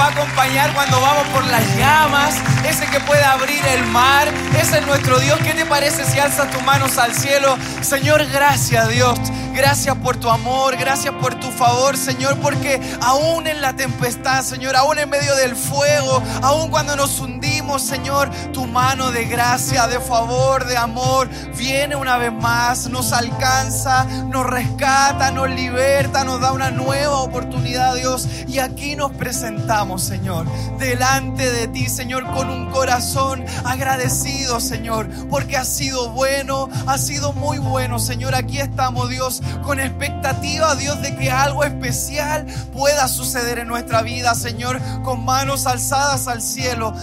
va a acompañar cuando vamos por las llamas, ese que puede abrir el mar, ese es nuestro Dios. ¿Qué te parece si alzas tus manos al cielo? Señor, gracias Dios. Gracias por tu amor, gracias por tu favor, Señor, porque aún en la tempestad, Señor, aún en medio del fuego, aún cuando nos hundimos, Señor, tu mano de gracia, de favor, de amor, viene una vez más, nos alcanza, nos rescata, nos liberta, nos da una nueva oportunidad, Dios. Y aquí nos presentamos, Señor, delante de ti, Señor, con un corazón agradecido, Señor, porque has sido bueno, has sido muy bueno, Señor. Aquí estamos, Dios, con expectativa, Dios, de que algo especial pueda suceder en nuestra vida, Señor, con manos alzadas al cielo.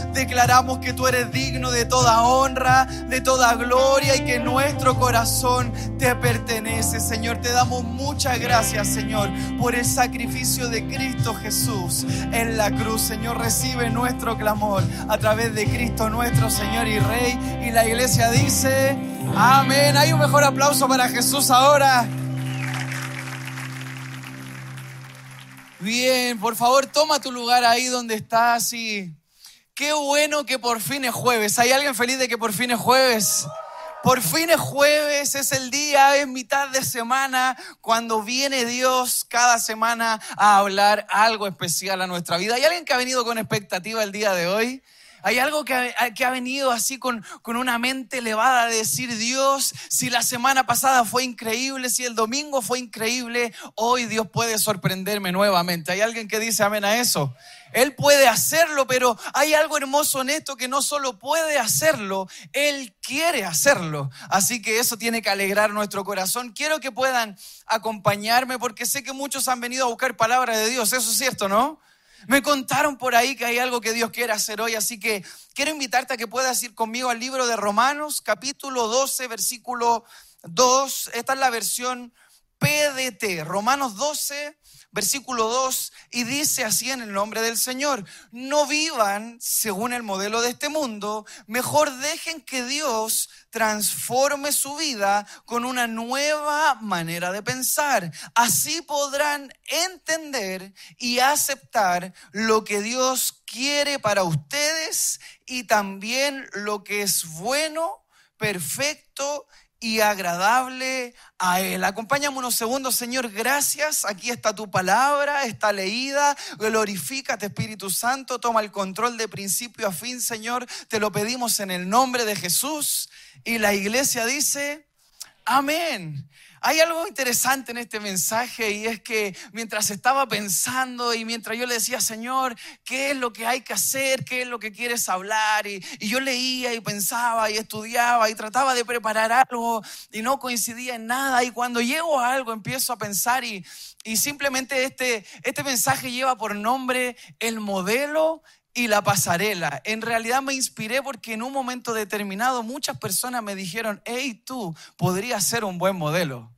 Que tú eres digno de toda honra, de toda gloria y que nuestro corazón te pertenece, Señor. Te damos muchas gracias, Señor, por el sacrificio de Cristo Jesús en la cruz. Señor, recibe nuestro clamor a través de Cristo nuestro Señor y Rey. Y la iglesia dice, amén. Hay un mejor aplauso para Jesús ahora. Bien, por favor, toma tu lugar ahí donde estás y qué bueno que por fin es jueves. ¿Hay alguien feliz de que por fin es jueves? Por fin es jueves, es el día, es mitad de semana, cuando viene Dios cada semana a hablar algo especial a nuestra vida. ¿Hay alguien que ha venido con expectativa el día de hoy? Hay algo que ha, venido así con, con, una mente elevada de decir, Dios, si la semana pasada fue increíble, si el domingo fue increíble, hoy Dios puede sorprenderme nuevamente. ¿Hay alguien que dice amén a eso? Él puede hacerlo, pero hay algo hermoso en esto que no solo puede hacerlo, Él quiere hacerlo. Así que eso tiene que alegrar nuestro corazón. Quiero que puedan acompañarme porque sé que muchos han venido a buscar palabra de Dios. Eso es cierto, ¿no? Me contaron por ahí que hay algo que Dios quiere hacer hoy, así que quiero invitarte a que puedas ir conmigo al libro de Romanos, capítulo 12, versículo 2. Esta es la versión PDT, Romanos 12, versículo 2, y dice así en el nombre del Señor, no vivan según el modelo de este mundo, mejor dejen que Dios transforme su vida con una nueva manera de pensar. Así podrán entender y aceptar lo que Dios quiere para ustedes y también lo que es bueno, perfecto y agradable a Él. Acompáñame unos segundos, Señor, gracias. Aquí está tu palabra, está leída. Glorifícate, Espíritu Santo. Toma el control de principio a fin, Señor. Te lo pedimos en el nombre de Jesús. Y la iglesia dice, amén. Hay algo interesante en este mensaje y es que mientras estaba pensando y mientras yo le decía, Señor, ¿qué es lo que hay que hacer? ¿Qué es lo que quieres hablar? Y, yo leía y pensaba y estudiaba y trataba de preparar algo y no coincidía en nada. Y cuando llego a algo empiezo a pensar y, y simplemente este, este mensaje lleva por nombre el modelo y la pasarela. En realidad me inspiré porque en un momento determinado muchas personas me dijeron, hey, tú podrías ser un buen modelo.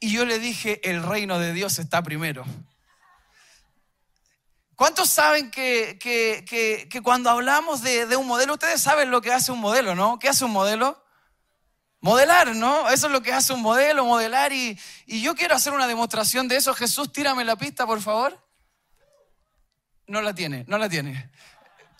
Y yo le dije, el reino de Dios está primero. ¿Cuántos saben que, que, que, que cuando hablamos de, de, un modelo, ustedes saben lo que hace un modelo, ¿no? ¿Qué hace un modelo? Modelar, ¿no? Eso es lo que hace un modelo, modelar. Y, y yo quiero hacer una demostración de eso. Jesús, tírame la pista, por favor. No la tiene, no la tiene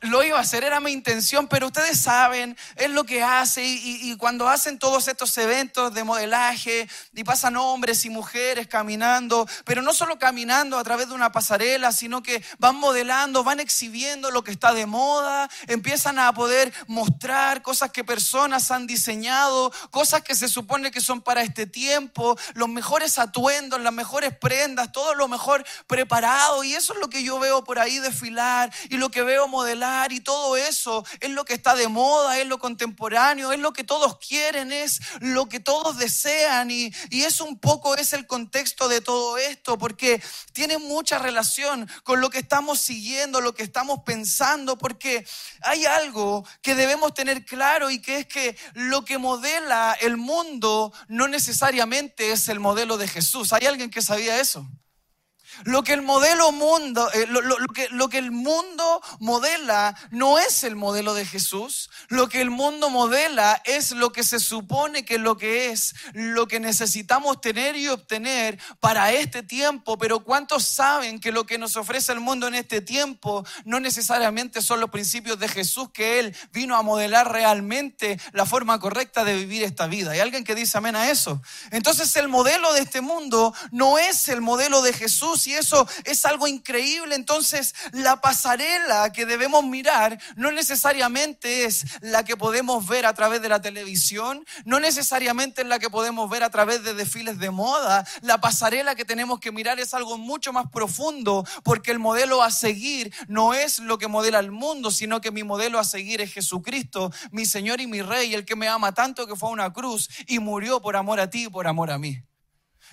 lo iba a hacer, era mi intención, pero ustedes saben, es lo que hace y, y, cuando hacen todos estos eventos de modelaje y pasan hombres y mujeres caminando, pero no solo caminando a través de una pasarela, sino que van modelando, van exhibiendo lo que está de moda, empiezan a poder mostrar cosas que personas han diseñado, cosas que se supone que son para este tiempo, los mejores atuendos, las mejores prendas, todo lo mejor preparado y eso es lo que yo veo por ahí desfilar y lo que veo modelar y todo eso es lo que está de moda, es lo contemporáneo, es lo que todos quieren, es lo que todos desean y, y es un poco es el contexto de todo esto porque tiene mucha relación con lo que estamos siguiendo, lo que estamos pensando, porque hay algo que debemos tener claro y que es que lo que modela el mundo no necesariamente es el modelo de Jesús. ¿Hay alguien que sabía eso? Lo que el modelo mundo, eh, lo, que, lo, que, el mundo modela no es el modelo de Jesús. Lo que el mundo modela es lo que se supone que lo que es, lo que necesitamos tener y obtener para este tiempo. Pero ¿cuántos saben que lo que nos ofrece el mundo en este tiempo no necesariamente son los principios de Jesús que Él vino a modelar realmente la forma correcta de vivir esta vida? ¿Hay alguien que dice amén a eso? Entonces el modelo de este mundo no es el modelo de Jesús y eso es algo increíble. Entonces, la pasarela que debemos mirar no necesariamente es la que podemos ver a través de la televisión, no necesariamente es la que podemos ver a través de desfiles de moda. La pasarela que tenemos que mirar es algo mucho más profundo, porque el modelo a seguir no es lo que modela el mundo, sino que mi modelo a seguir es Jesucristo, mi Señor y mi Rey, el que me ama tanto que fue a una cruz y murió por amor a ti y por amor a mí.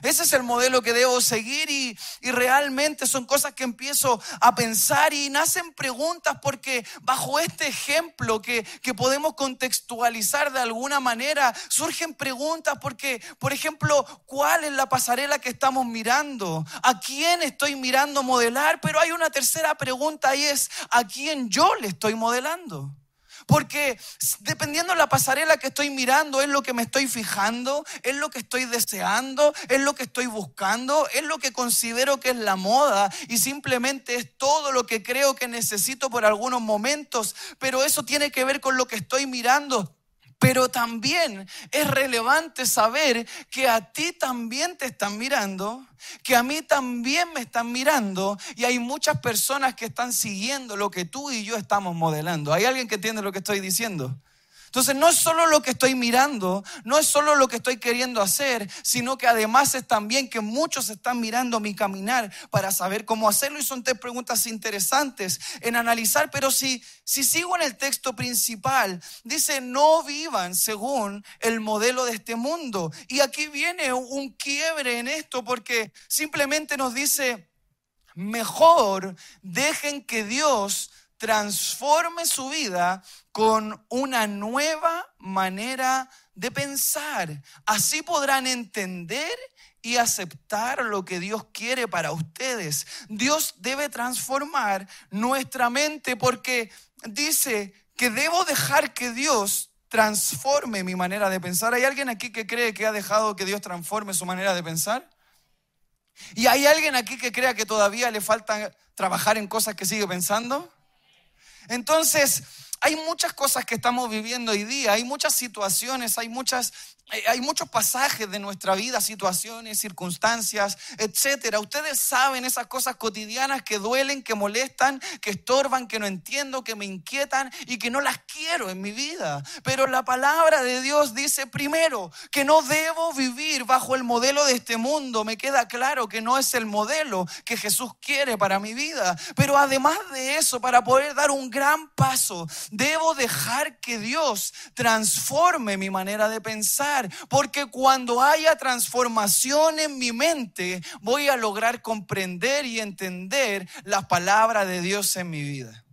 Ese es el modelo que debo seguir y, realmente son cosas que empiezo a pensar y nacen preguntas porque bajo este ejemplo que, que podemos contextualizar de alguna manera, surgen preguntas porque, por ejemplo, ¿cuál es la pasarela que estamos mirando? ¿A quién estoy mirando modelar? Pero hay una tercera pregunta y es, ¿a quién yo le estoy modelando? Porque dependiendo de la pasarela que estoy mirando, es lo que me estoy fijando, es lo que estoy deseando, es lo que estoy buscando, es lo que considero que es la moda y simplemente es todo lo que creo que necesito por algunos momentos. Pero eso tiene que ver con lo que estoy mirando pero también es relevante saber que a ti también te están mirando, que a mí también me están mirando y hay muchas personas que están siguiendo lo que tú y yo estamos modelando. ¿Hay alguien que entiende lo que estoy diciendo? Entonces no es solo lo que estoy mirando, no es solo lo que estoy queriendo hacer, sino que además es también que muchos están mirando mi caminar para saber cómo hacerlo y son tres preguntas interesantes en analizar, pero si, si sigo en el texto principal, dice, no vivan según el modelo de este mundo. Y aquí viene un quiebre en esto porque simplemente nos dice, mejor dejen que Dios transforme su vida con una nueva manera de pensar. Así podrán entender y aceptar lo que Dios quiere para ustedes. Dios debe transformar nuestra mente porque dice que debo dejar que Dios transforme mi manera de pensar. ¿Hay alguien aquí que cree que ha dejado que Dios transforme su manera de pensar? ¿Y hay alguien aquí que crea que todavía le falta trabajar en cosas que sigue pensando? Entonces, hay muchas cosas que estamos viviendo hoy día, hay muchas situaciones, hay muchas eh, hay muchos pasajes de nuestra vida, situaciones, circunstancias, etcétera. Ustedes saben esas cosas cotidianas que duelen, que molestan, que estorban, que no entiendo, que me inquietan y que no las quiero en mi vida. Pero la palabra de Dios dice primero que no debo vivir bajo el modelo de este mundo. Me queda claro que no es el modelo que Jesús quiere para mi vida. Pero además de eso, para poder dar un gran paso, debo dejar que Dios transforme mi manera de pensar porque cuando haya transformación en mi mente, voy a lograr comprender y entender la palabra de Dios en mi vida.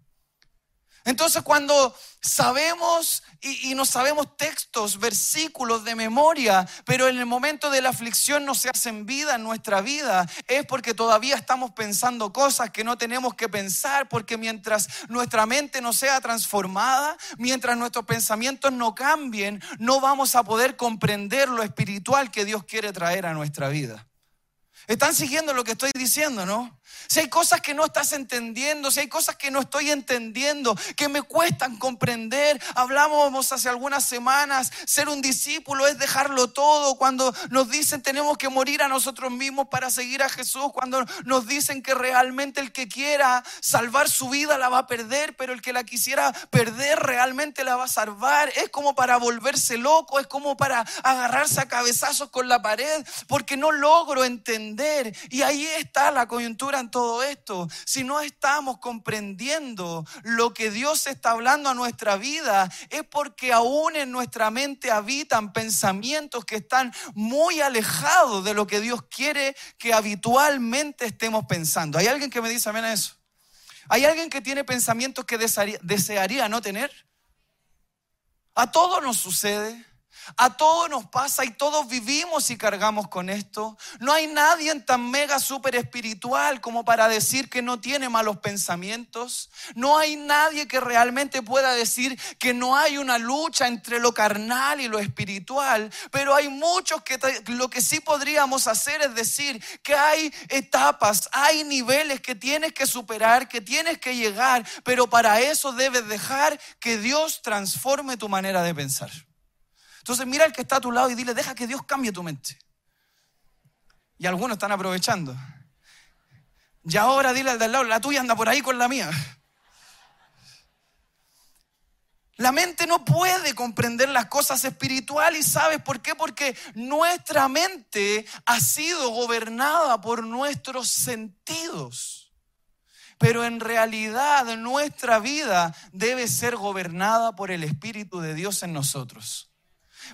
Entonces cuando sabemos y, no sabemos textos, versículos de memoria, pero en el momento de la aflicción no se hacen vida en nuestra vida, es porque todavía estamos pensando cosas que no tenemos que pensar, porque mientras nuestra mente no sea transformada, mientras nuestros pensamientos no cambien, no vamos a poder comprender lo espiritual que Dios quiere traer a nuestra vida. ¿Están siguiendo lo que estoy diciendo, no? Si hay cosas que no estás entendiendo, si hay cosas que no estoy entendiendo, que me cuestan comprender. Hablamos hace algunas semanas, ser un discípulo es dejarlo todo. Cuando nos dicen tenemos que morir a nosotros mismos para seguir a Jesús, cuando nos dicen que realmente el que quiera salvar su vida la va a perder, pero el que la quisiera perder realmente la va a salvar. Es como para volverse loco, es como para agarrarse a cabezazos con la pared, porque no logro entender. Y ahí está la coyuntura todo esto, si no estamos comprendiendo lo que Dios está hablando a nuestra vida, es porque aún en nuestra mente habitan pensamientos que están muy alejados de lo que Dios quiere que habitualmente estemos pensando. ¿Hay alguien que me dice amén a eso? ¿Hay alguien que tiene pensamientos que desearía, desearía no tener? A todos nos sucede. A todos nos pasa y todos vivimos y cargamos con esto. No hay nadie tan mega super espiritual como para decir que no tiene malos pensamientos. No hay nadie que realmente pueda decir que no hay una lucha entre lo carnal y lo espiritual. Pero hay muchos que lo que sí podríamos hacer es decir que hay etapas, hay niveles que tienes que superar, que tienes que llegar. Pero para eso debes dejar que Dios transforme tu manera de pensar. Entonces mira al que está a tu lado y dile, deja que Dios cambie tu mente. Y algunos están aprovechando. Y ahora dile al del lado, la tuya anda por ahí con la mía. La mente no puede comprender las cosas espirituales, ¿sabes por qué? Porque nuestra mente ha sido gobernada por nuestros sentidos. Pero en realidad nuestra vida debe ser gobernada por el Espíritu de Dios en nosotros.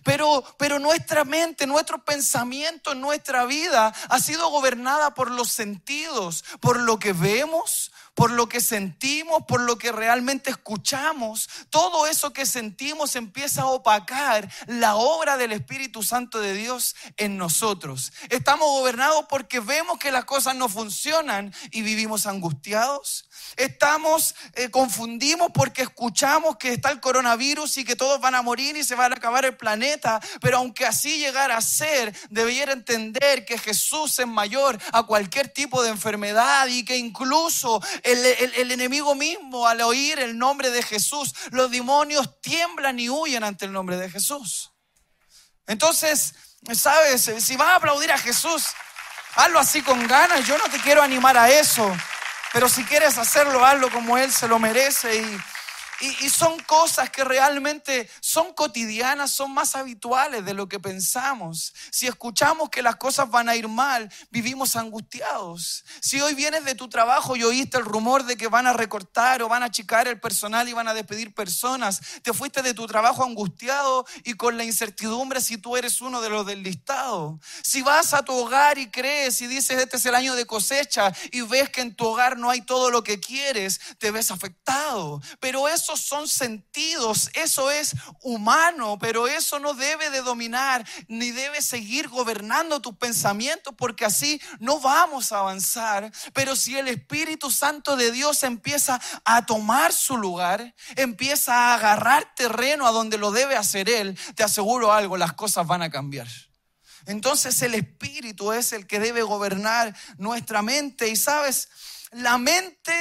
Pero, pero nuestra mente, nuestro pensamiento, nuestra vida ha sido gobernada por los sentidos, por lo que vemos, por lo que sentimos, por lo que realmente escuchamos. Todo eso que sentimos empieza a opacar la obra del Espíritu Santo de Dios en nosotros. Estamos gobernados porque vemos que las cosas no funcionan y vivimos angustiados. Estamos, eh, confundimos porque escuchamos que está el coronavirus y que todos van a morir y se va a acabar el planeta. Pero aunque así llegara a ser, debiera entender que Jesús es mayor a cualquier tipo de enfermedad y que incluso el, enemigo mismo al oír el nombre de Jesús, los demonios tiemblan y huyen ante el nombre de Jesús. Entonces, sabes, si vas a aplaudir a Jesús, hazlo así con ganas. Yo no te quiero animar a eso. Pero si quieres hacerlo, hazlo como Él se lo merece y y, son cosas que realmente son cotidianas, son más habituales de lo que pensamos. Si escuchamos que las cosas van a ir mal, vivimos angustiados. Si hoy vienes de tu trabajo y oíste el rumor de que van a recortar o van a achicar el personal y van a despedir personas, te fuiste de tu trabajo angustiado y con la incertidumbre si tú eres uno de los del listado. Si vas a tu hogar y crees y dices este es el año de cosecha y ves que en tu hogar no hay todo lo que quieres, te ves afectado. Pero eso esos son sentidos, eso es humano, pero eso no debe de dominar ni debe seguir gobernando tus pensamientos porque así no vamos a avanzar. Pero si el Espíritu Santo de Dios empieza a tomar su lugar, empieza a agarrar terreno a donde lo debe hacer Él, te aseguro algo, las cosas van a cambiar. Entonces el Espíritu es el que debe gobernar nuestra mente y sabes, la mente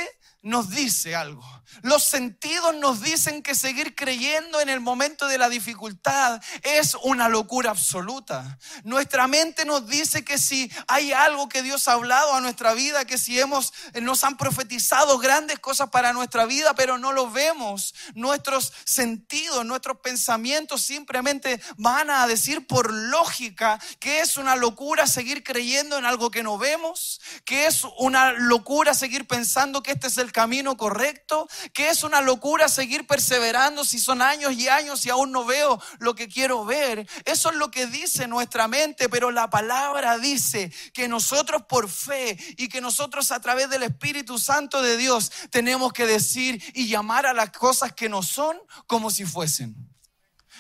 nos dice algo. Los sentidos nos dicen que seguir creyendo en el momento de la dificultad es una locura absoluta. Nuestra mente nos dice que si hay algo que Dios ha hablado a nuestra vida, que si hemos nos han profetizado grandes cosas para nuestra vida, pero no lo vemos, nuestros sentidos, nuestros pensamientos simplemente van a decir por lógica que es una locura seguir creyendo en algo que no vemos, que es una locura seguir pensando que este es el camino correcto, que es una locura seguir perseverando si son años y años y aún no veo lo que quiero ver. Eso es lo que dice nuestra mente, pero la palabra dice que nosotros por fe y que nosotros a través del Espíritu Santo de Dios tenemos que decir y llamar a las cosas que no son como si fuesen.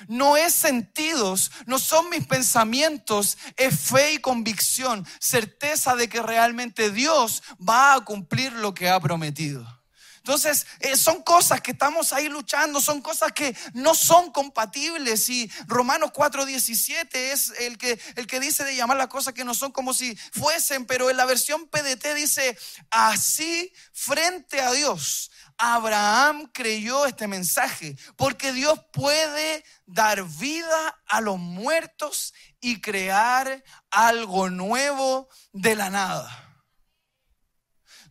No es sentidos, no son mis pensamientos, es fe y convicción, certeza de que realmente Dios va a cumplir lo que ha prometido. Entonces, eh, son cosas que estamos ahí luchando, son cosas que no son compatibles. Y Romanos 4:17 es el que, el que dice de llamar las cosas que no son como si fuesen, pero en la versión PDT dice, así frente a Dios. Abraham creyó este mensaje, porque Dios puede dar vida a los muertos y crear algo nuevo de la nada.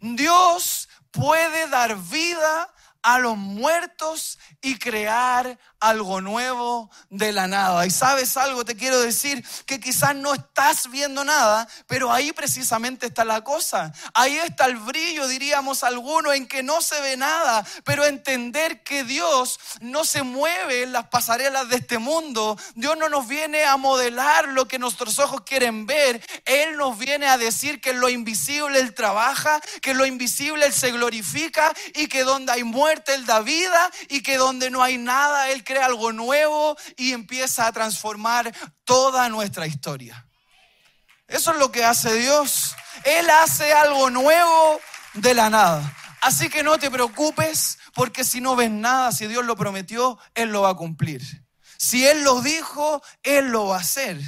Dios puede dar vida a los muertos y crear algo nuevo de la nada. Y sabes algo, te quiero decir que quizás no estás viendo nada, pero ahí precisamente está la cosa. Ahí está el brillo, diríamos algunos, en que no se ve nada, pero entender que Dios no se mueve en las pasarelas de este mundo. Dios no nos viene a modelar lo que nuestros ojos quieren ver. Él nos viene a decir que en lo invisible Él trabaja, que en lo invisible Él se glorifica y que donde hay muerte Él da vida y que donde no hay nada Él crea algo nuevo y empieza a transformar toda nuestra historia. Eso es lo que hace Dios. Él hace algo nuevo de la nada. Así que no te preocupes porque si no ves nada, si Dios lo prometió, Él lo va a cumplir. Si Él lo dijo, Él lo va a hacer.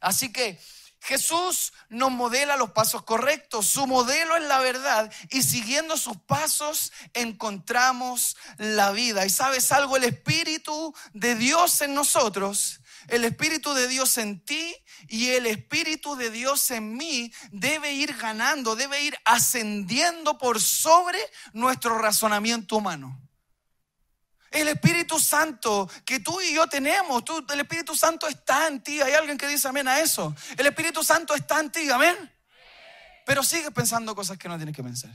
Así que Jesús nos modela los pasos correctos, su modelo es la verdad y siguiendo sus pasos encontramos la vida. Y sabes algo, el Espíritu de Dios en nosotros, el Espíritu de Dios en ti y el Espíritu de Dios en mí debe ir ganando, debe ir ascendiendo por sobre nuestro razonamiento humano. El Espíritu Santo que tú y yo tenemos, tú, el Espíritu Santo está en ti. Hay alguien que dice amén a eso. El Espíritu Santo está en ti, amén. Pero sigues pensando cosas que no tienes que pensar.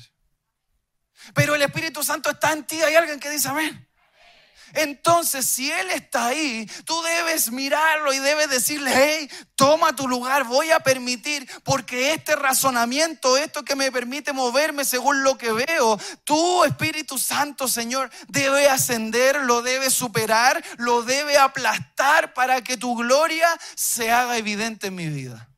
Pero el Espíritu Santo está en ti. Hay alguien que dice amén. Entonces, si Él está ahí, tú debes mirarlo y debes decirle, hey, toma tu lugar, voy a permitir, porque este razonamiento, esto que me permite moverme según lo que veo, tu Espíritu Santo, Señor, debe ascender, lo debe superar, lo debe aplastar para que tu gloria se haga evidente en mi vida.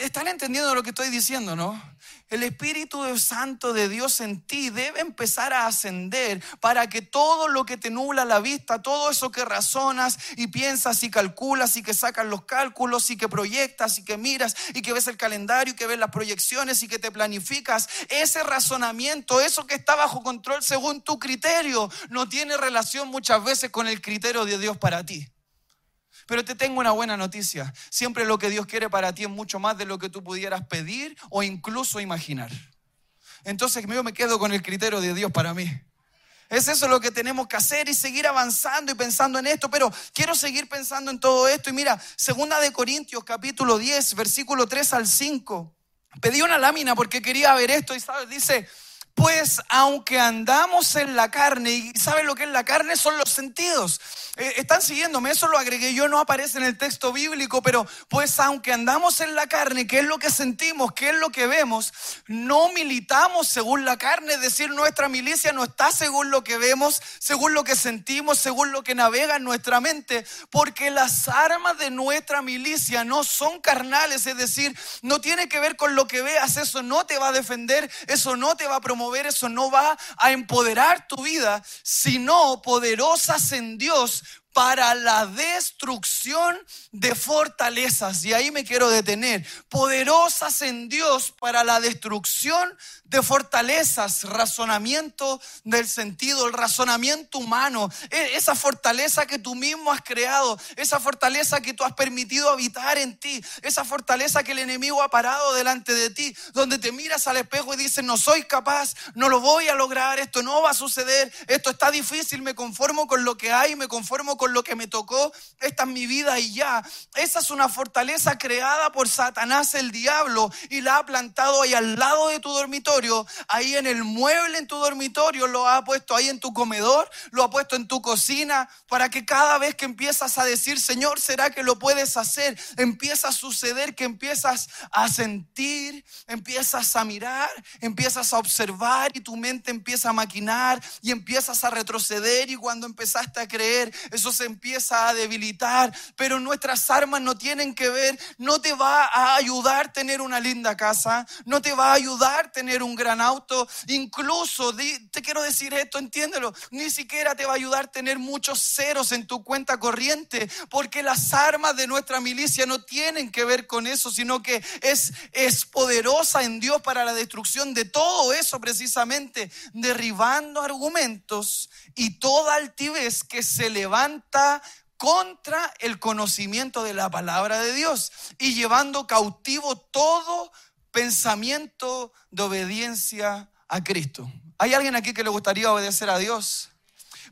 ¿Están entendiendo lo que estoy diciendo, no? El Espíritu Santo de Dios en ti debe empezar a ascender para que todo lo que te nubla la vista, todo eso que razonas y piensas y calculas y que sacas los cálculos y que proyectas y que miras y que ves el calendario y que ves las proyecciones y que te planificas, ese razonamiento, eso que está bajo control según tu criterio, no tiene relación muchas veces con el criterio de Dios para ti. Pero te tengo una buena noticia. Siempre lo que Dios quiere para ti es mucho más de lo que tú pudieras pedir o incluso imaginar. Entonces yo me quedo con el criterio de Dios para mí. Es eso lo que tenemos que hacer y seguir avanzando y pensando en esto, pero quiero seguir pensando en todo esto. Y mira, segunda de Corintios capítulo 10, versículo 3 al 5. Pedí una lámina porque quería ver esto y sabes, dice, pues aunque andamos en la carne, y ¿saben lo que es la carne? Son los sentidos. Eh, están siguiéndome, eso lo agregué yo, no aparece en el texto bíblico, pero pues aunque andamos en la carne, ¿qué es lo que sentimos? ¿Qué es lo que vemos? No militamos según la carne, es decir, nuestra milicia no está según lo que vemos, según lo que sentimos, según lo que navega en nuestra mente, porque las armas de nuestra milicia no son carnales, es decir, no tiene que ver con lo que veas, eso no te va a defender, eso no te va a promover ver eso no va a empoderar tu vida, sino poderosas en Dios para la destrucción de fortalezas. Y ahí me quiero detener. Poderosas en Dios para la destrucción de fortalezas, razonamiento del sentido, el razonamiento humano, e, esa fortaleza que tú mismo has creado, esa fortaleza que tú has permitido habitar en ti, esa fortaleza que el enemigo ha parado delante de ti, donde te miras al espejo y dices, no soy capaz, no lo voy a lograr, esto no va a suceder, esto está difícil, me conformo con lo que hay, me conformo con lo que me tocó, esta es mi vida y ya. Esa es una fortaleza creada por Satanás el diablo y la ha plantado ahí al lado de tu dormitorio ahí en el mueble en tu dormitorio, lo ha puesto ahí en tu comedor, lo ha puesto en tu cocina, para que cada vez que empiezas a decir, Señor, ¿será que lo puedes hacer? Empieza a suceder que empiezas a sentir, empiezas a mirar, empiezas a observar y tu mente empieza a maquinar y empiezas a retroceder y cuando empezaste a creer, eso se empieza a debilitar, pero nuestras armas no tienen que ver, no te va a ayudar tener una linda casa, no te va a ayudar tener un gran auto, incluso, te quiero decir esto, entiéndelo, ni siquiera te va a ayudar tener muchos ceros en tu cuenta corriente, porque las armas de nuestra milicia no tienen que ver con eso, sino que es, es poderosa en Dios para la destrucción de todo eso precisamente, derribando argumentos y toda altivez que se levanta contra el conocimiento de la palabra de Dios y llevando cautivo todo pensamiento de obediencia a Cristo. ¿Hay alguien aquí que le gustaría obedecer a Dios?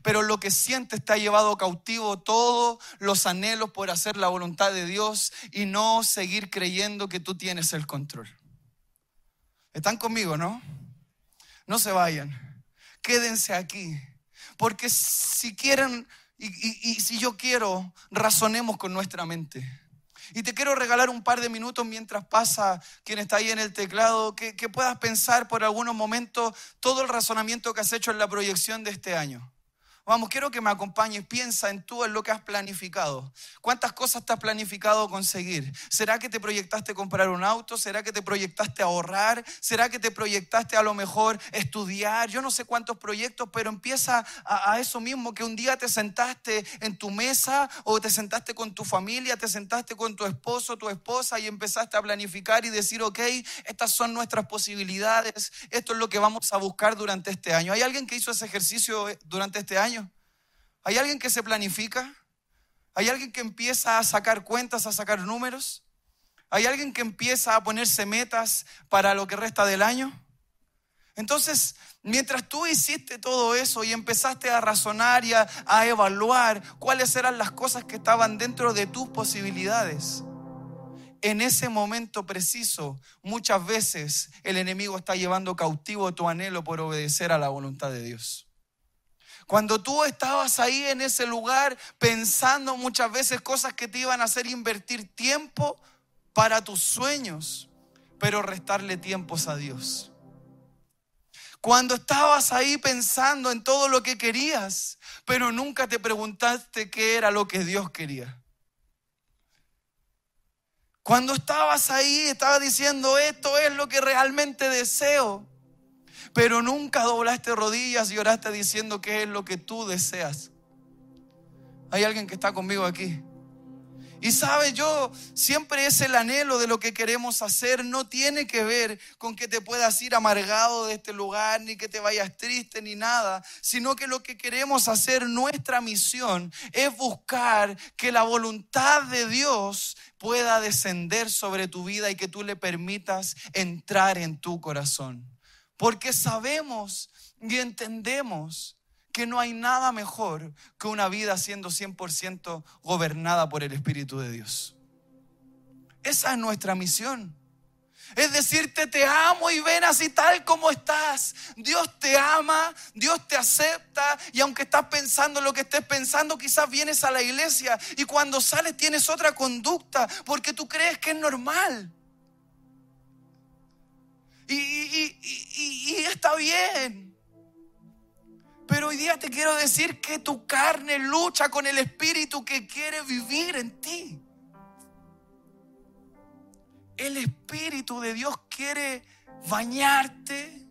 Pero lo que siente está llevado cautivo todos los anhelos por hacer la voluntad de Dios y no seguir creyendo que tú tienes el control. ¿Están conmigo, no? No se vayan. Quédense aquí. Porque si quieren y, si yo quiero, razonemos con nuestra mente. Y te quiero regalar un par de minutos mientras pasa quien está ahí en el teclado, que puedas pensar por algunos momentos todo el razonamiento que has hecho en la proyección de este año. Vamos, quiero que me acompañes. Piensa en tú, en lo que has planificado. ¿Cuántas cosas te has planificado conseguir? ¿Será que te proyectaste comprar un auto? ¿Será que te proyectaste ahorrar? ¿Será que te proyectaste a lo mejor estudiar? Yo no sé cuántos proyectos, pero empieza a, eso mismo, que un día te sentaste en tu mesa o te sentaste con tu familia, te sentaste con tu esposo, tu esposa y empezaste a planificar y decir, ok, estas son nuestras posibilidades, esto es lo que vamos a buscar durante este año. ¿Hay alguien que hizo ese ejercicio durante este año? ¿Hay alguien que se planifica? ¿Hay alguien que empieza a sacar cuentas, a sacar números? ¿Hay alguien que empieza a ponerse metas para lo que resta del año? Entonces, mientras tú hiciste todo eso y empezaste a razonar y a, a, evaluar cuáles eran las cosas que estaban dentro de tus posibilidades, en ese momento preciso, muchas veces el enemigo está llevando cautivo tu anhelo por obedecer a la voluntad de Dios. Cuando tú estabas ahí en ese lugar pensando muchas veces cosas que te iban a hacer invertir tiempo para tus sueños, pero restarle tiempos a Dios. Cuando estabas ahí pensando en todo lo que querías, pero nunca te preguntaste qué era lo que Dios quería. Cuando estabas ahí, estabas diciendo, esto es lo que realmente deseo pero nunca doblaste rodillas y oraste diciendo qué es lo que tú deseas. Hay alguien que está conmigo aquí. Y sabe, yo siempre es el anhelo de lo que queremos hacer. No tiene que ver con que te puedas ir amargado de este lugar, ni que te vayas triste, ni nada. Sino que lo que queremos hacer, nuestra misión, es buscar que la voluntad de Dios pueda descender sobre tu vida y que tú le permitas entrar en tu corazón. Porque sabemos y entendemos que no hay nada mejor que una vida siendo 100% gobernada por el Espíritu de Dios. Esa es nuestra misión. Es decirte, te amo y ven así tal como estás. Dios te ama, Dios te acepta y aunque estás pensando lo que estés pensando, quizás vienes a la iglesia y cuando sales tienes otra conducta porque tú crees que es normal. Y, está bien. Pero hoy día te quiero decir que tu carne lucha con el espíritu que quiere vivir en ti. El espíritu de Dios quiere bañarte,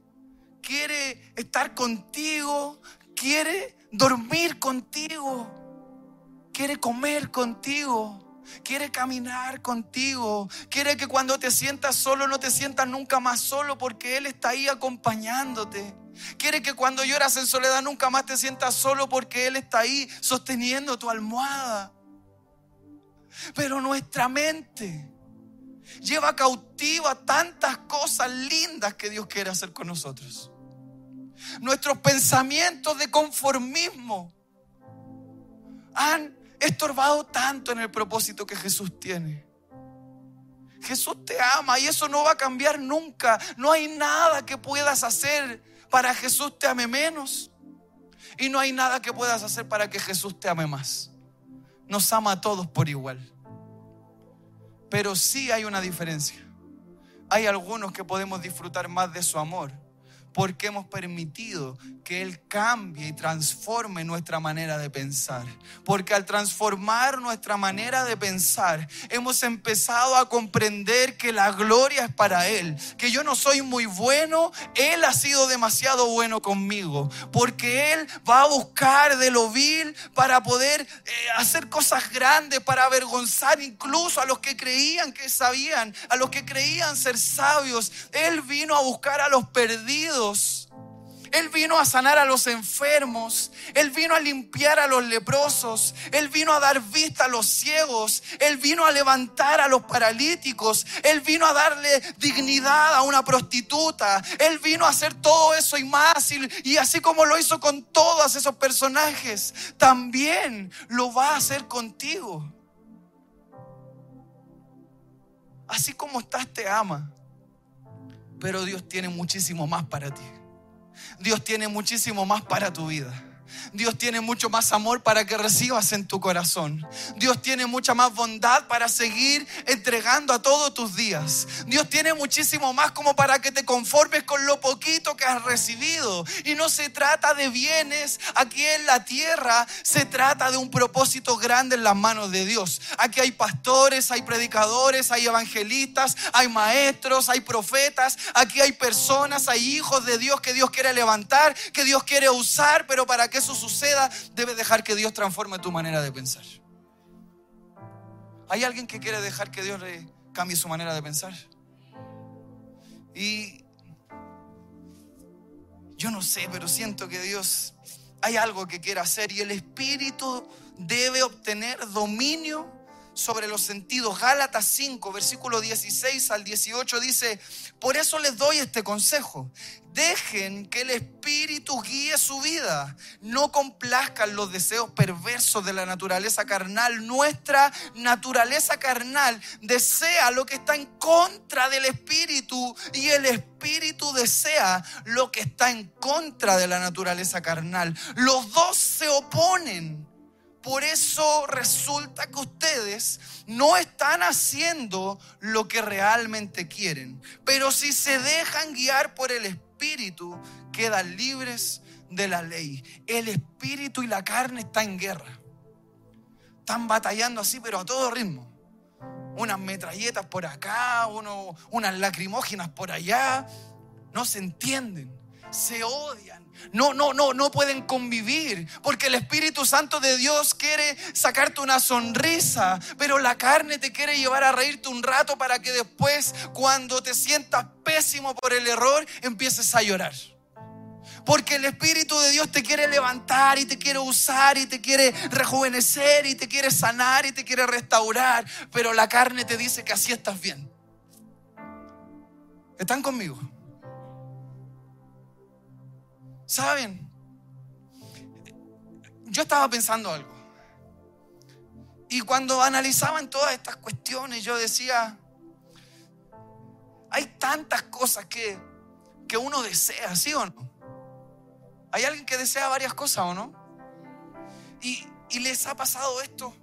quiere estar contigo, quiere dormir contigo, quiere comer contigo quiere caminar contigo, quiere que cuando te sientas solo no te sientas nunca más solo porque Él está ahí acompañándote. Quiere que cuando lloras en soledad nunca más te sientas solo porque Él está ahí sosteniendo tu almohada. Pero nuestra mente lleva cautiva tantas cosas lindas que Dios quiere hacer con nosotros. Nuestros pensamientos de conformismo han estorbado tanto en el propósito que Jesús tiene. Jesús te ama y eso no va a cambiar nunca. No hay nada que puedas hacer para que Jesús te ame menos. Y no hay nada que puedas hacer para que Jesús te ame más. Nos ama a todos por igual. Pero sí hay una diferencia. Hay algunos que podemos disfrutar más de su amor porque hemos permitido que Él cambie y transforme nuestra manera de pensar. Porque al transformar nuestra manera de pensar, hemos empezado a comprender que la gloria es para Él, que yo no soy muy bueno, Él ha sido demasiado bueno conmigo, porque Él va a buscar de lo vil para poder eh, hacer cosas grandes, para avergonzar incluso a los que creían que sabían, a los que creían ser sabios. Él vino a buscar a los perdidos él vino a sanar a los enfermos. Él vino a limpiar a los leprosos. Él vino a dar vista a los ciegos. Él vino a levantar a los paralíticos. Él vino a darle dignidad a una prostituta. Él vino a hacer todo eso y más. Y, y así como lo hizo con todos esos personajes, también lo va a hacer contigo. Así como estás, te ama. Pero Dios tiene muchísimo más para ti. Dios tiene muchísimo más para tu vida. Dios tiene mucho más amor para que recibas en tu corazón. Dios tiene mucha más bondad para seguir entregando a todos tus días. Dios tiene muchísimo más como para que te conformes con lo poquito que has recibido. Y no se trata de bienes aquí en la tierra, se trata de un propósito grande en las manos de Dios. Aquí hay pastores, hay predicadores, hay evangelistas, hay maestros, hay profetas, aquí hay personas, hay hijos de Dios que Dios quiere levantar, que Dios quiere usar, pero para que eso suceda, debes dejar que Dios transforme tu manera de pensar. ¿Hay alguien que quiere dejar que Dios le cambie su manera de pensar? Y yo no sé, pero siento que Dios hay algo que quiere hacer y el Espíritu debe obtener dominio sobre los sentidos. Gálatas 5, versículo 16 al 18 dice, por eso les doy este consejo. Dejen que el Espíritu guíe su vida. No complazcan los deseos perversos de la naturaleza carnal. Nuestra naturaleza carnal desea lo que está en contra del Espíritu y el Espíritu desea lo que está en contra de la naturaleza carnal. Los dos se oponen. Por eso resulta que ustedes no están haciendo lo que realmente quieren. Pero si se dejan guiar por el Espíritu, quedan libres de la ley. El Espíritu y la carne están en guerra. Están batallando así, pero a todo ritmo. Unas metralletas por acá, unas lacrimógenas por allá. No se entienden, se odian no, no, no, no pueden convivir. Porque el Espíritu Santo de Dios quiere sacarte una sonrisa, pero la carne te quiere llevar a reírte un rato para que después, cuando te sientas pésimo por el error, empieces a llorar. Porque el Espíritu de Dios te quiere levantar y te quiere usar y te quiere rejuvenecer y te quiere sanar y te quiere restaurar. Pero la carne te dice que así estás bien. ¿Están conmigo? ¿Saben? Yo estaba pensando algo. Y cuando analizaban todas estas cuestiones, yo decía, hay tantas cosas que, que uno desea, ¿sí o no? ¿Hay alguien que desea varias cosas o no? Y, y les ha pasado esto,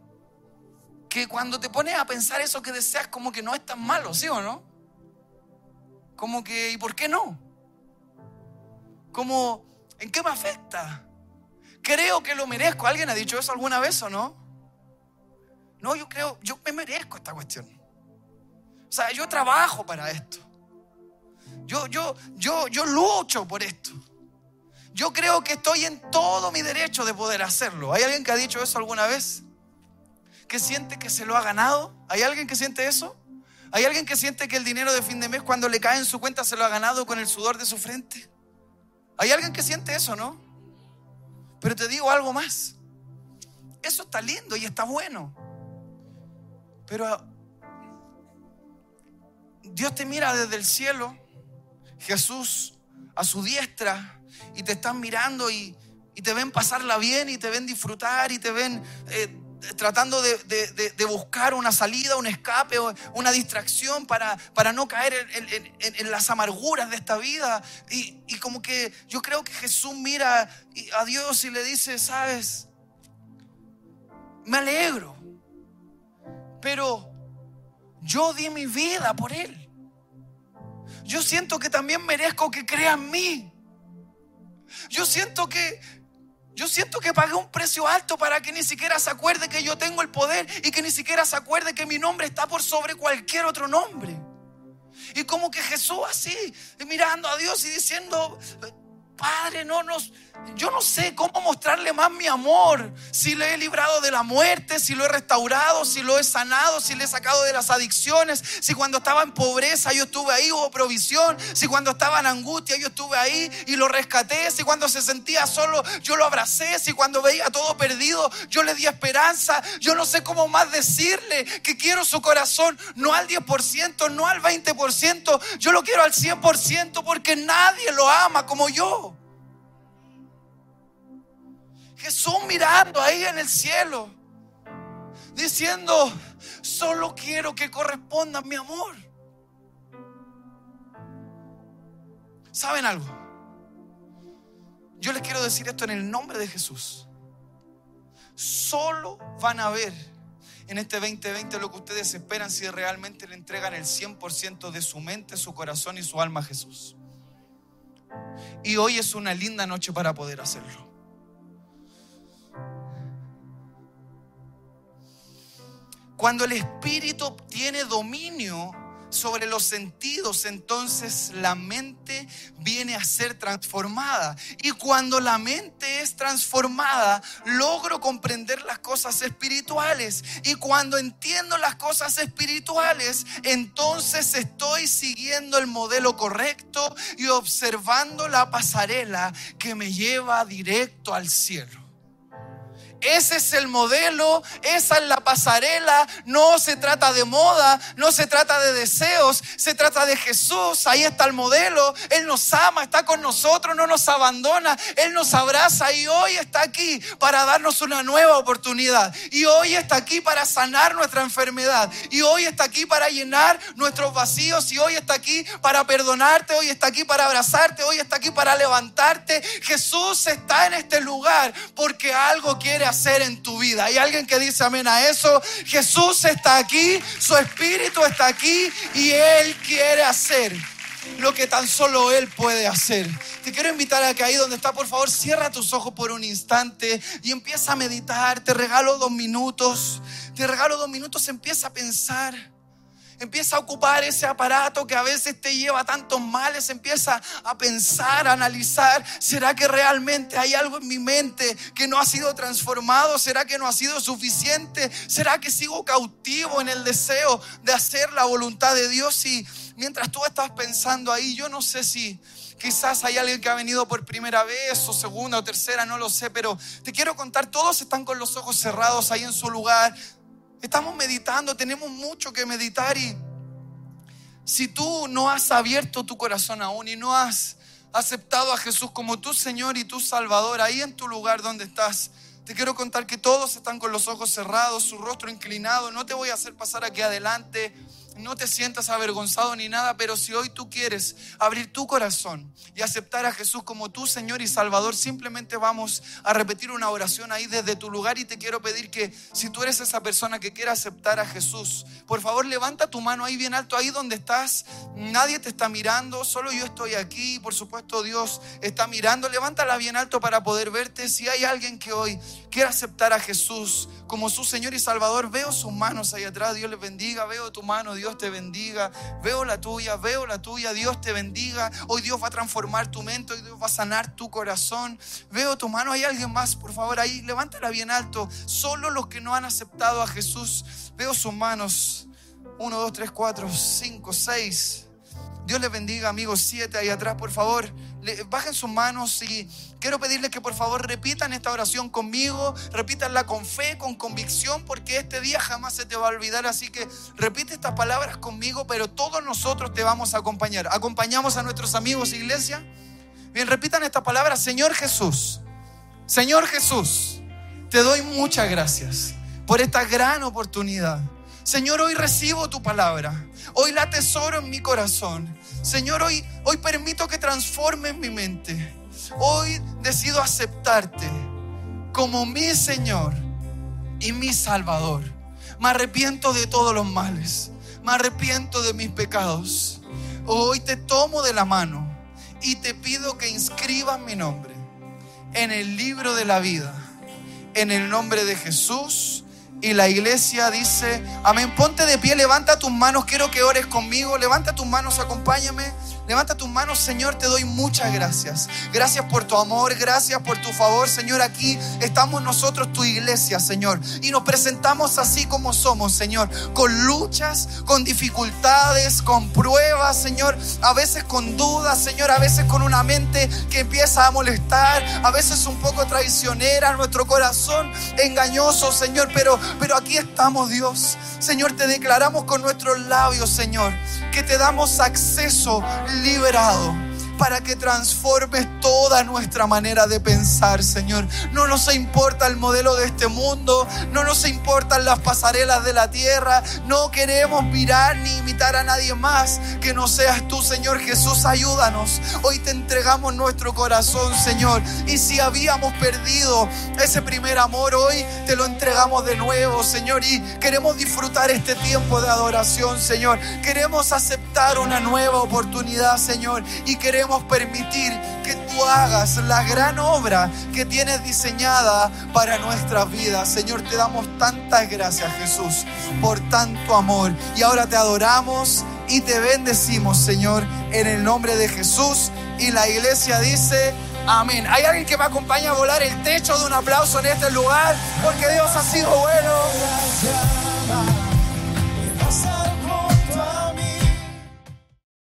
que cuando te pones a pensar eso que deseas, como que no es tan malo, ¿sí o no? Como que, ¿y por qué no? Como, ¿En qué me afecta? Creo que lo merezco. ¿Alguien ha dicho eso alguna vez o no? No, yo creo, yo me merezco esta cuestión. O sea, yo trabajo para esto. Yo, yo, yo, yo lucho por esto. Yo creo que estoy en todo mi derecho de poder hacerlo. ¿Hay alguien que ha dicho eso alguna vez? ¿Que siente que se lo ha ganado? ¿Hay alguien que siente eso? ¿Hay alguien que siente que el dinero de fin de mes cuando le cae en su cuenta se lo ha ganado con el sudor de su frente? Hay alguien que siente eso, ¿no? Pero te digo algo más. Eso está lindo y está bueno. Pero Dios te mira desde el cielo, Jesús a su diestra, y te están mirando y, te ven pasarla bien y te ven disfrutar y te ven eh, tratando de, buscar una salida, un escape, una distracción para, para no caer en, las amarguras de esta vida. Y, y, como que yo creo que Jesús mira a Dios y le dice, sabes, me alegro, pero yo di mi vida por Él. Yo siento que también merezco que crea en mí. Yo siento que, yo siento que pagué un precio alto para que ni siquiera se acuerde que yo tengo el poder y que ni siquiera se acuerde que mi nombre está por sobre cualquier otro nombre. Y como que Jesús así, mirando a Dios y diciendo, Padre, no nos, yo no sé cómo mostrarle más mi amor. Si le he librado de la muerte, si lo he restaurado, si lo he sanado, si le he sacado de las adicciones, si cuando estaba en pobreza yo estuve ahí, hubo provisión, si cuando estaba en angustia yo estuve ahí y lo rescaté, si cuando se sentía solo yo lo abracé, si cuando veía todo perdido yo le di esperanza. Yo no sé cómo más decirle que quiero su corazón, no al 10%, no al 20%, yo lo quiero al 100% porque nadie lo ama como yo. Jesús mirando ahí en el cielo, diciendo, solo quiero que corresponda mi amor. ¿Saben algo? Yo les quiero decir esto en el nombre de Jesús. Solo van a ver en este 2020 lo que ustedes esperan si realmente le entregan el 100% de su mente, su corazón y su alma a Jesús. Y hoy es una linda noche para poder hacerlo. Cuando el Espíritu tiene dominio sobre los sentidos, entonces la mente viene a ser transformada. Y cuando la mente es transformada, logro comprender las cosas espirituales. Y cuando entiendo las cosas espirituales, entonces estoy siguiendo el modelo correcto y observando la pasarela que me lleva directo al cielo. Ese es el modelo, esa es la pasarela. No se trata de moda, no se trata de deseos, se trata de Jesús. Ahí está el modelo. Él nos ama, está con nosotros, no nos abandona. Él nos abraza y hoy está aquí para darnos una nueva oportunidad. Y hoy está aquí para sanar nuestra enfermedad. Y hoy está aquí para llenar nuestros vacíos. Y hoy está aquí para perdonarte. Hoy está aquí para abrazarte. Hoy está aquí para levantarte. Jesús está en este lugar porque algo quiere hacer en tu vida. Hay alguien que dice amén a eso. Jesús está aquí, su Espíritu está aquí y Él quiere hacer lo que tan solo Él puede hacer. Te quiero invitar a que ahí donde está, por favor, cierra tus ojos por un instante y empieza a meditar. Te regalo dos minutos. Te regalo dos minutos, empieza a pensar. Empieza a ocupar ese aparato que a veces te lleva tantos males. Empieza a pensar, a analizar. ¿Será que realmente hay algo en mi mente que no ha sido transformado? ¿Será que no ha sido suficiente? ¿Será que sigo cautivo en el deseo de hacer la voluntad de Dios? Y mientras tú estás pensando ahí, yo no sé si Quizás hay alguien que ha venido por primera vez o segunda o tercera, no lo sé, pero te quiero contar, todos están con los ojos cerrados ahí en su lugar. Estamos meditando, tenemos mucho que meditar y si tú no has abierto tu corazón aún y no has aceptado a Jesús como tu Señor y tu Salvador, ahí en tu lugar donde estás, te quiero contar que todos están con los ojos cerrados, su rostro inclinado. No te voy a hacer pasar aquí adelante no te sientas avergonzado ni nada, pero si hoy tú quieres abrir tu corazón y aceptar a Jesús como tu Señor y Salvador, simplemente vamos a repetir una oración ahí desde tu lugar y te quiero pedir que si tú eres esa persona que quiere aceptar a Jesús, por favor levanta tu mano ahí bien alto, ahí donde estás. Nadie te está mirando, solo yo estoy aquí, por supuesto Dios está mirando. Levántala bien alto para poder verte. Si hay alguien que hoy quiere aceptar a Jesús como su Señor y Salvador, veo sus manos ahí atrás, Dios les bendiga, veo tu mano, Dios te bendiga. Veo la tuya, veo la tuya. Dios te bendiga. Hoy Dios va a transformar tu mente, hoy Dios va a sanar tu corazón. Veo tu mano. Hay alguien más, por favor, ahí. Levántala bien alto. Solo los que no han aceptado a Jesús. Veo sus manos. Uno, dos, tres, cuatro, cinco, seis. Dios les bendiga, amigos. Siete ahí atrás, por favor. Bajen sus manos y quiero pedirles que por favor repitan esta oración conmigo. Repítanla con fe, con convicción, porque este día jamás se te va a olvidar. Así que repite estas palabras conmigo, pero todos nosotros te vamos a acompañar. ¿Acompañamos a nuestros amigos, iglesia? Bien, repitan estas palabras. Señor Jesús, Señor Jesús, te doy muchas gracias por esta gran oportunidad. Señor, hoy recibo tu palabra. Hoy la tesoro en mi corazón. Señor, hoy, hoy permito que transforme mi mente. Hoy decido aceptarte como mi Señor y mi Salvador. Me arrepiento de todos los males. Me arrepiento de mis pecados. Hoy te tomo de la mano y te pido que inscribas mi nombre en el libro de la vida. En el nombre de Jesús y la iglesia dice, amén, ponte de pie, levanta tus manos, quiero que ores conmigo, levanta tus manos, acompáñame. Levanta tus manos, Señor, te doy muchas gracias. Gracias por tu amor, gracias por tu favor, Señor. Aquí estamos nosotros, tu iglesia, Señor. Y nos presentamos así como somos, Señor. Con luchas, con dificultades, con pruebas, Señor. A veces con dudas, Señor. A veces con una mente que empieza a molestar. A veces un poco traicionera, nuestro corazón engañoso, Señor. Pero, pero aquí estamos, Dios. Señor, te declaramos con nuestros labios, Señor, que te damos acceso liberado para que transformes toda nuestra manera de pensar, Señor. No nos importa el modelo de este mundo, no nos importan las pasarelas de la tierra, no queremos mirar ni imitar a nadie más que no seas tú, Señor Jesús. Ayúdanos. Hoy te entregamos nuestro corazón, Señor. Y si habíamos perdido ese primer amor, hoy te lo entregamos de nuevo, Señor. Y queremos disfrutar este tiempo de adoración, Señor. Queremos aceptar una nueva oportunidad, Señor. Y queremos permitir que tú hagas la gran obra que tienes diseñada para nuestras vidas. Señor, te damos tantas gracias, Jesús, por tanto amor. Y ahora te adoramos y te bendecimos, Señor, en el nombre de Jesús. Y la iglesia dice, amén. ¿Hay alguien que me acompaña a volar el techo de un aplauso en este lugar? Porque Dios ha sido bueno.